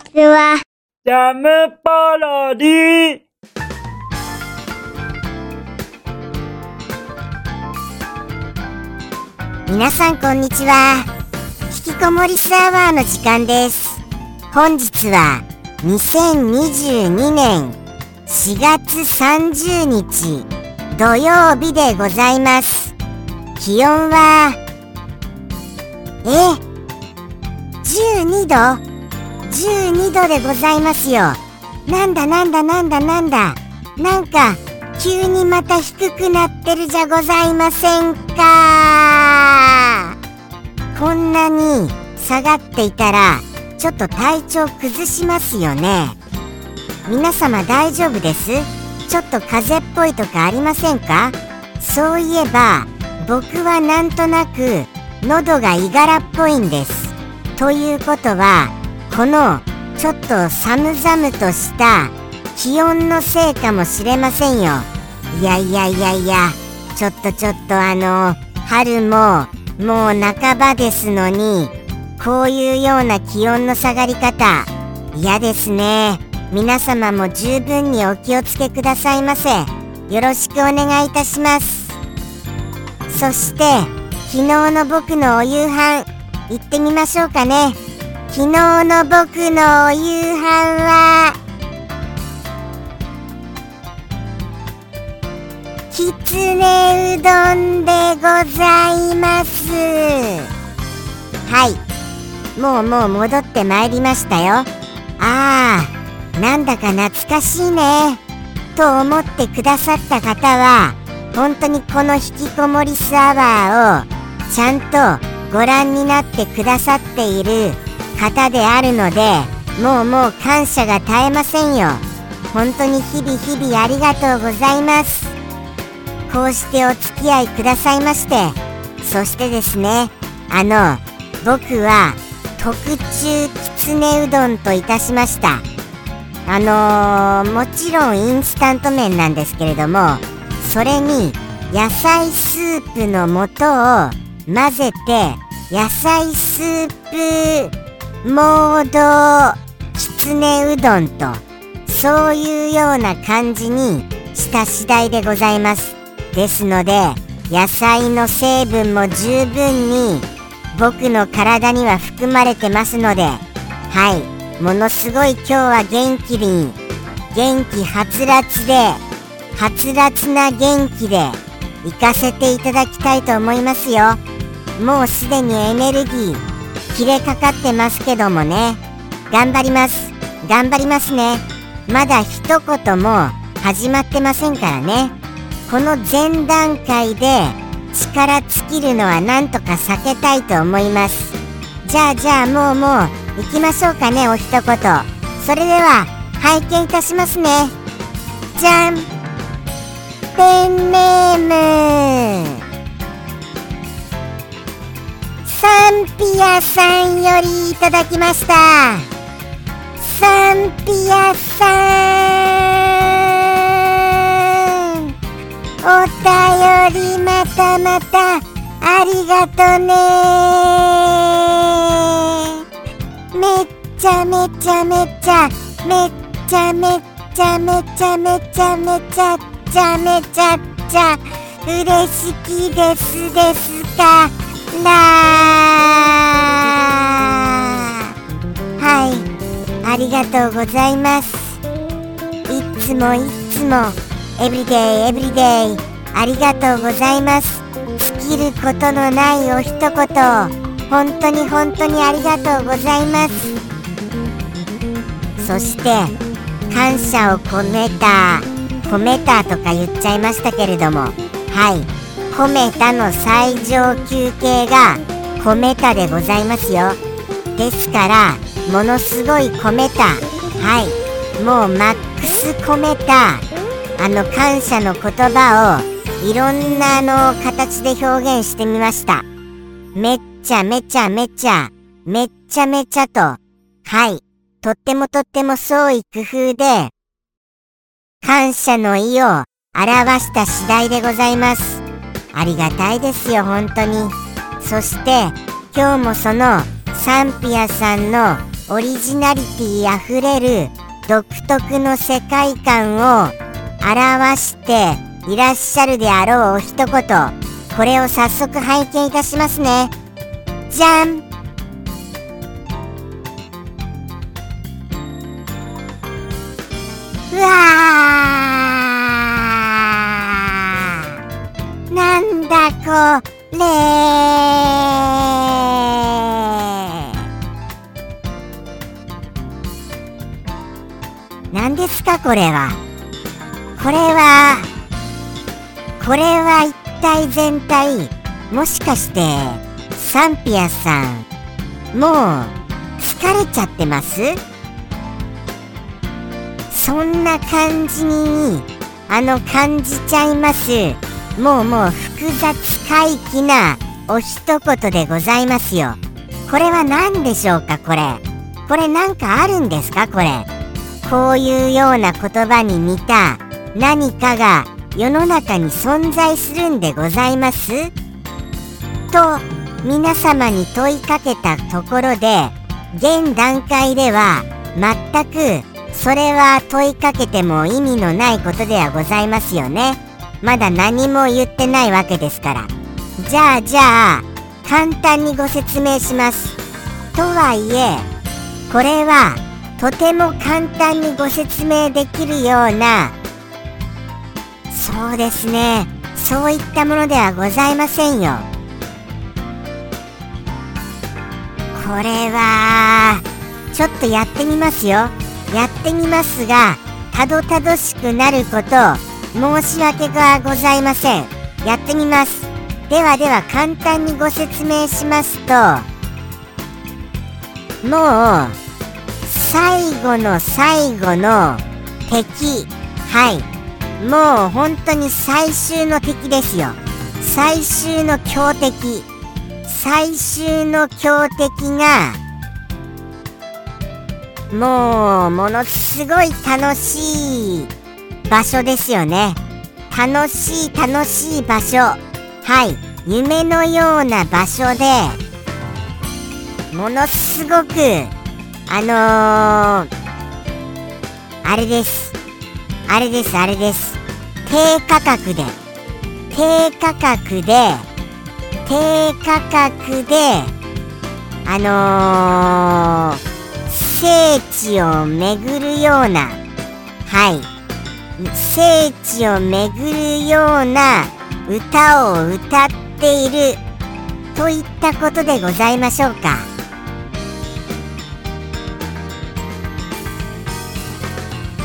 ちは。ジャムパロディ皆さんこんにちは。引きこもりスアワーの時間です。本日は2022年4月30日土曜日でございます。気温は、え ?12 度？?12 度でございますよ。なんだなんだなんだなんだ。なんか、急にまた低くなってるじゃございませんか。こんなに下がっていたら、ちょっと体調崩しますよね。皆様大丈夫です？ちょっと風邪っぽいとかありませんか？そういえば、僕はなんとなく喉がいがらっぽいんです。ということは、このちょっと寒々とした気温のせいかもしれませんよ。いやいやいやいや、ちょっとちょっとあの、春ももう半ばですのに、こういうような気温の下がり方、嫌ですね。皆様も十分にお気をつけくださいませ。よろしくお願いいたします。そして、昨日の僕のお夕飯、行ってみましょうかね。昨日の僕のお夕飯は、きつねうどんでございます。はい。もうもう戻ってまいりましたよ。ああ、なんだか懐かしいね。と思ってくださった方は、本当にこの引きこもりスアワーをちゃんとご覧になってくださっている方であるので、もうもう感謝が絶えませんよ。本当に日々日々ありがとうございます。こうしてお付き合いくださいまして、そしてですね、あの、僕は特注きつねうどんといたしました。あのーもちろんインスタント麺なんですけれども、それに野菜スープの素を混ぜて、野菜スープモードきつねうどんと、そういうような感じにした次第でございます。ですので野菜の成分も十分に僕の体には含まれてますのではいものすごい今日は元気に元気はつらつではつらつな元気で行かせていただきたいと思いますよもうすでにエネルギー切れかかってますけどもね。頑張ります。頑張りますね。まだ一言も始まってませんからね。この前段階で力尽きるのはなんとか避けたいと思います。じゃあじゃあもうもう行きましょうかねお一言。それでは拝見いたしますね。じゃんペンネーム。サンピアさんよりいただきました。サンピアさん。お便りまたまたありがとね。めっちゃめちゃめちゃめっちゃめちゃめちゃめちゃめちゃめちゃめちゃめちゃ嬉しきですですからはい。ありがとうございます。いつもいつもエブリデイエブリデイありがとうございます。尽きることのないお一言本当に本当にありがとうございます。そして感謝を込めた込めたとか言っちゃいましたけれども。はい。込めたの最上級形が込めたでございますよ。ですからものすごい込めた。はい。もうマックス込めた。あの感謝の言葉をいろんなあの形で表現してみました。めっちゃめちゃめちゃめっちゃめちゃと。はい。とってもとっても創意工夫で感謝の意を表した次第でございます。ありがたいですよ本当に。そして今日もそのサンピアさんのオリジナリティあふれる独特の世界観を表していらっしゃるであろうお一言。これを早速拝見いたしますね。じゃん。うわこれ何ですかこれは。これはこれは一体全体もしかしてサンピアさんもう疲れちゃってます？そんな感じにあの感じちゃいます。もうもう複雑怪奇なお一言でございますよ。これは何でしょうかこれ。これなんかあるんですかこれ。こういうような言葉に似た何かが世の中に存在するんでございます？と皆様に問いかけたところで現段階では全くそれは問いかけても意味のないことではございますよね。まだ何も言ってないわけですから。じゃあじゃあ簡単にご説明します。とはいえこれはとても簡単にご説明できるようなそうですね。そういったものではございませんよ。これはちょっとやってみますよ。やってみますがたどたどしくなることを申し訳がございません。やってみます。ではでは簡単にご説明しますともう最後の最後の敵。はい。もう本当に最終の敵ですよ。最終の強敵。最終の強敵がもうものすごい楽しい場所ですよね。楽しい楽しい場所。はい。夢のような場所でものすごくあのー、あれです。あれですあれです。低価格で低価格で低価格であのー聖地を巡るようなはい。聖地を巡るような歌を歌っているといったことでございましょうか。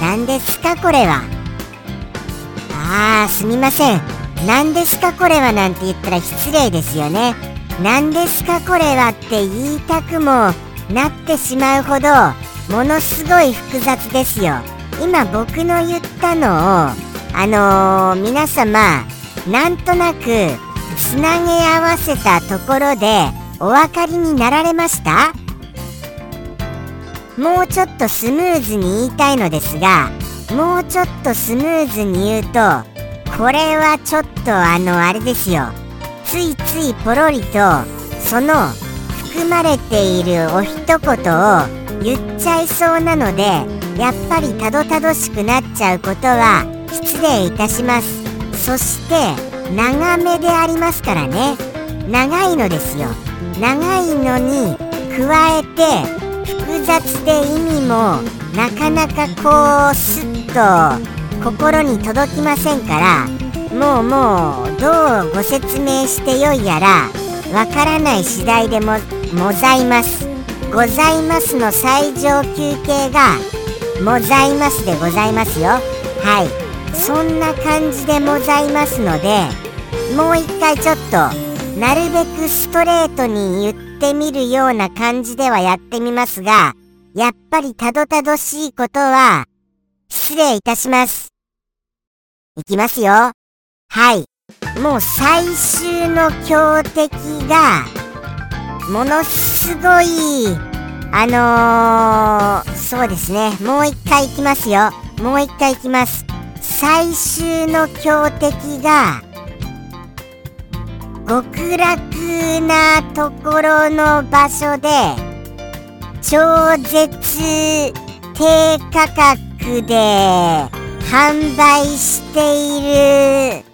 何ですかこれは？ああすみません。何ですかこれはなんて言ったら失礼ですよね。何ですかこれはって言いたくもなってしまうほどものすごい複雑ですよ。今僕の言ったのをあのー、皆様なんとなくつなげ合わせたところでお分かりになられました？もうちょっとスムーズに言いたいのですがもうちょっとスムーズに言うとこれはちょっとあのあれですよ。ついついポロリとその含まれているお一言を言っちゃいそうなのでやっぱりたどたどしくなっちゃうことは失礼いたします。そして長めでありますからね。長いのですよ。長いのに加えて複雑で意味もなかなかこうスッと心に届きませんからもうもうどうご説明してよいやらわからない次第でもございます。ございますの最上級形がございますでございますよ。はい。そんな感じでございますのでもう一回ちょっとなるべくストレートに言ってみるような感じではやってみますがやっぱりたどたどしいことは失礼いたします。いきますよ。はい。もう最終の強敵がものすごいあのー、そうですね。もう一回いきますよ。もう一回いきます。最終の強敵が極楽なところの場所で超絶低価格で販売している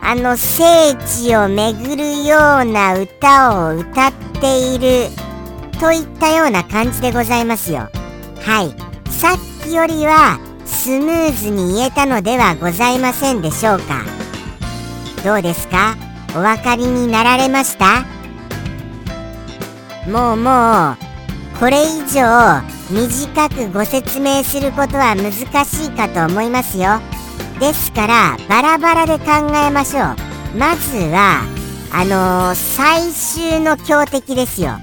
あの聖地を巡るような歌を歌っている。といったような感じでございますよ。はい。さっきよりはスムーズに言えたのではございませんでしょうか。どうですか？お分かりになられました？もうもうこれ以上短くご説明することは難しいかと思いますよ。ですからバラバラで考えましょう。まずはあのー、最終の強敵ですよ。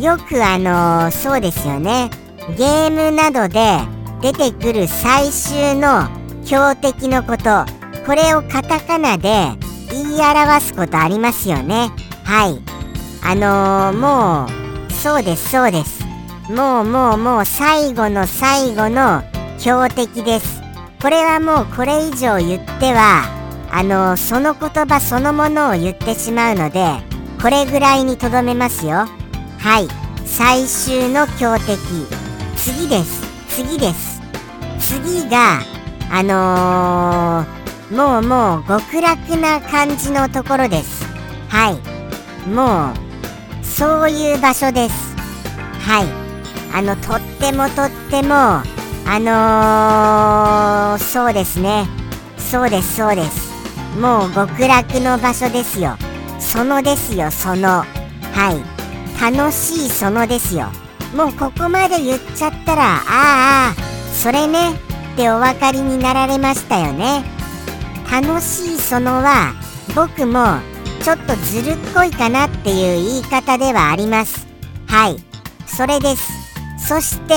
よくあのー、そうですよね。ゲームなどで出てくる最終の強敵のことこれをカタカナで言い表すことありますよね。はい。あのー、もうそうですそうです。もうもうもう最後の最後の強敵です。これはもうこれ以上言ってはあのその言葉そのものを言ってしまうのでこれぐらいにとどめますよ。はい。最終の強敵。次です。次です。次があのー、もうもう極楽な感じのところです。はい。もうそういう場所です。はい。あのとってもとってもあのー、そうですね。そうですそうです。もう極楽の場所ですよ。そのですよそのはい。楽しいそのですよ。もうここまで言っちゃったらああそれねってお分かりになられましたよね。楽しいそのは僕もちょっとずるっこいかなっていう言い方ではあります。はい。それです。そして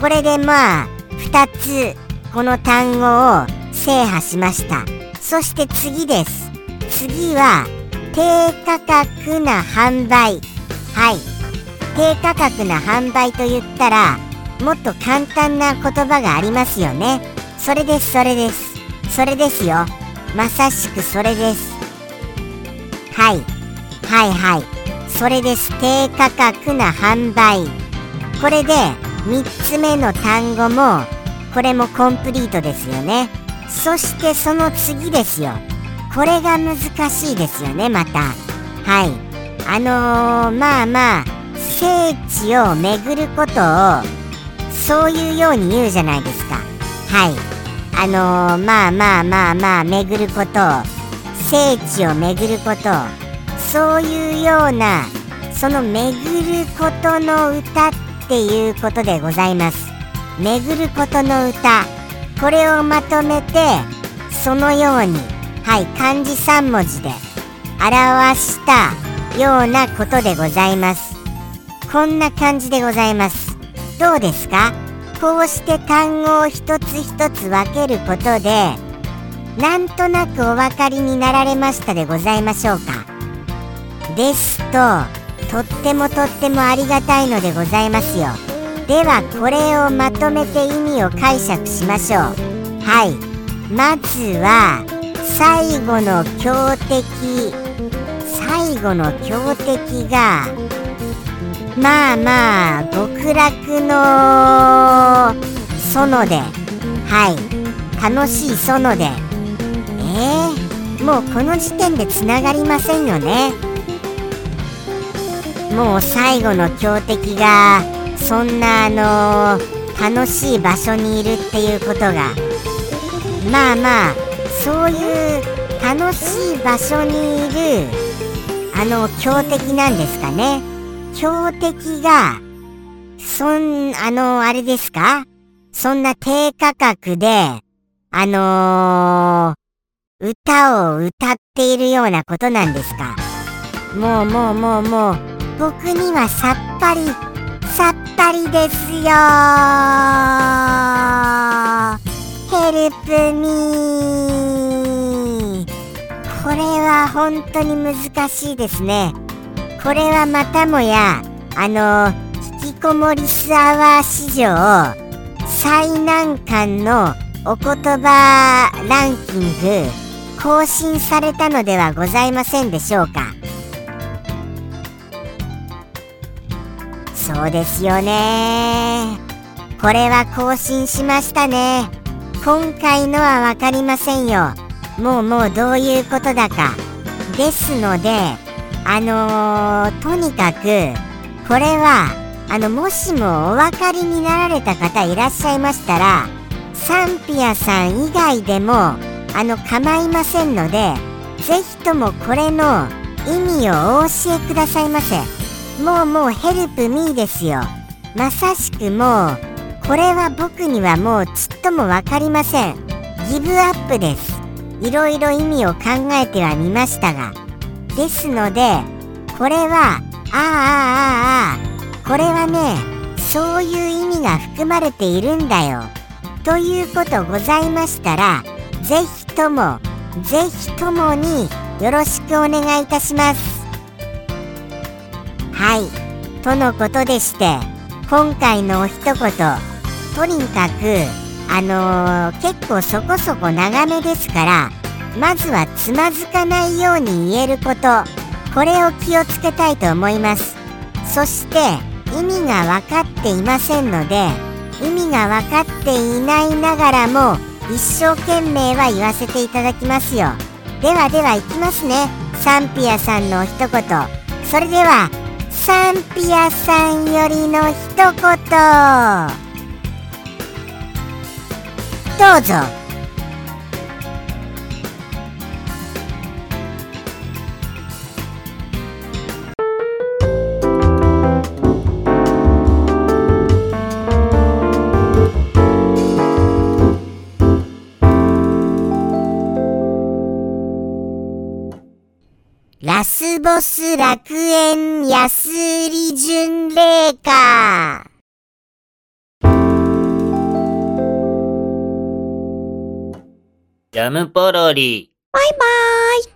これでまあ2つこの単語を制覇しました。そして次です。次は低価格な販売。はい。低価格な販売と言ったらもっと簡単な言葉がありますよね。それですそれです。それですよ。まさしくそれです。はい。はいはい。それです。低価格な販売。これで3つ目の単語もこれもコンプリートですよね。そしてその次ですよ。これが難しいですよねまた。はい。あのー、まあまあ聖地を巡ることをそういうように言うじゃないですか。はい。あのー、まあまあまあまあ巡ること。を聖地を巡ること。をそういうようなその巡ることの歌っていうことでございます。巡ることの歌これをまとめてそのようにはい漢字3文字で表したようなことでございます。こんな感じでございます。どうですか？こうして単語を一つ一つ分けることでなんとなくお分かりになられましたでございましょうか？ですととってもとってもありがたいのでございますよ。ではこれをまとめて意味を解釈しましょう。はい。まずは最後の強敵最後の強敵がまあまあ極楽の園ではい楽しい園で。えー、もうこの時点でつながりませんよね。もう最後の強敵がそんなあのー、楽しい場所にいるっていうことが。まあまあそういう楽しい場所にいるあの強敵なんですかね？強敵がそんあのあれですか？そんな低価格であのー、歌を歌っているようなことなんですか？もうもうもうもう。僕にはさっぱりさっぱりですよヘルプミー。は本当に難しいですねこれはまたもやあの引きこもりスアワー史上最難関のお言葉ランキング更新されたのではございませんでしょうかそうですよね。これは更新しましたね。今回のはわかりませんよ。もうもうどういうことだか。ですので、あのー、とにかく、これは、あの、もしもお分かりになられた方いらっしゃいましたら、サンピアさん以外でも、あの、構いませんので、ぜひともこれの意味をお教えくださいませ。もうもうヘルプミーですよ。まさしくもう、これは僕にはもうちっとも分かりません。ギブアップです。いろいろ意味を考えてはみましたが。ですので、これは、ああああああ、これはね、そういう意味が含まれているんだよ。ということございましたら、ぜひとも、ぜひともによろしくお願いいたします。はい、とのことでして、今回のお一言、とにかく、あのー、結構そこそこ長めですから、まずはつまずかないように言えること、これを気をつけたいと思います。そして、意味が分かっていませんので、意味が分かっていないながらも、一生懸命は言わせていただきますよ。ではでは行きますね。サンピアさんの一言。それでは、サンピアさんよりの一言。どうぞ。ラスボス楽園安売り巡礼歌ジャムポロリ。バイバーイ。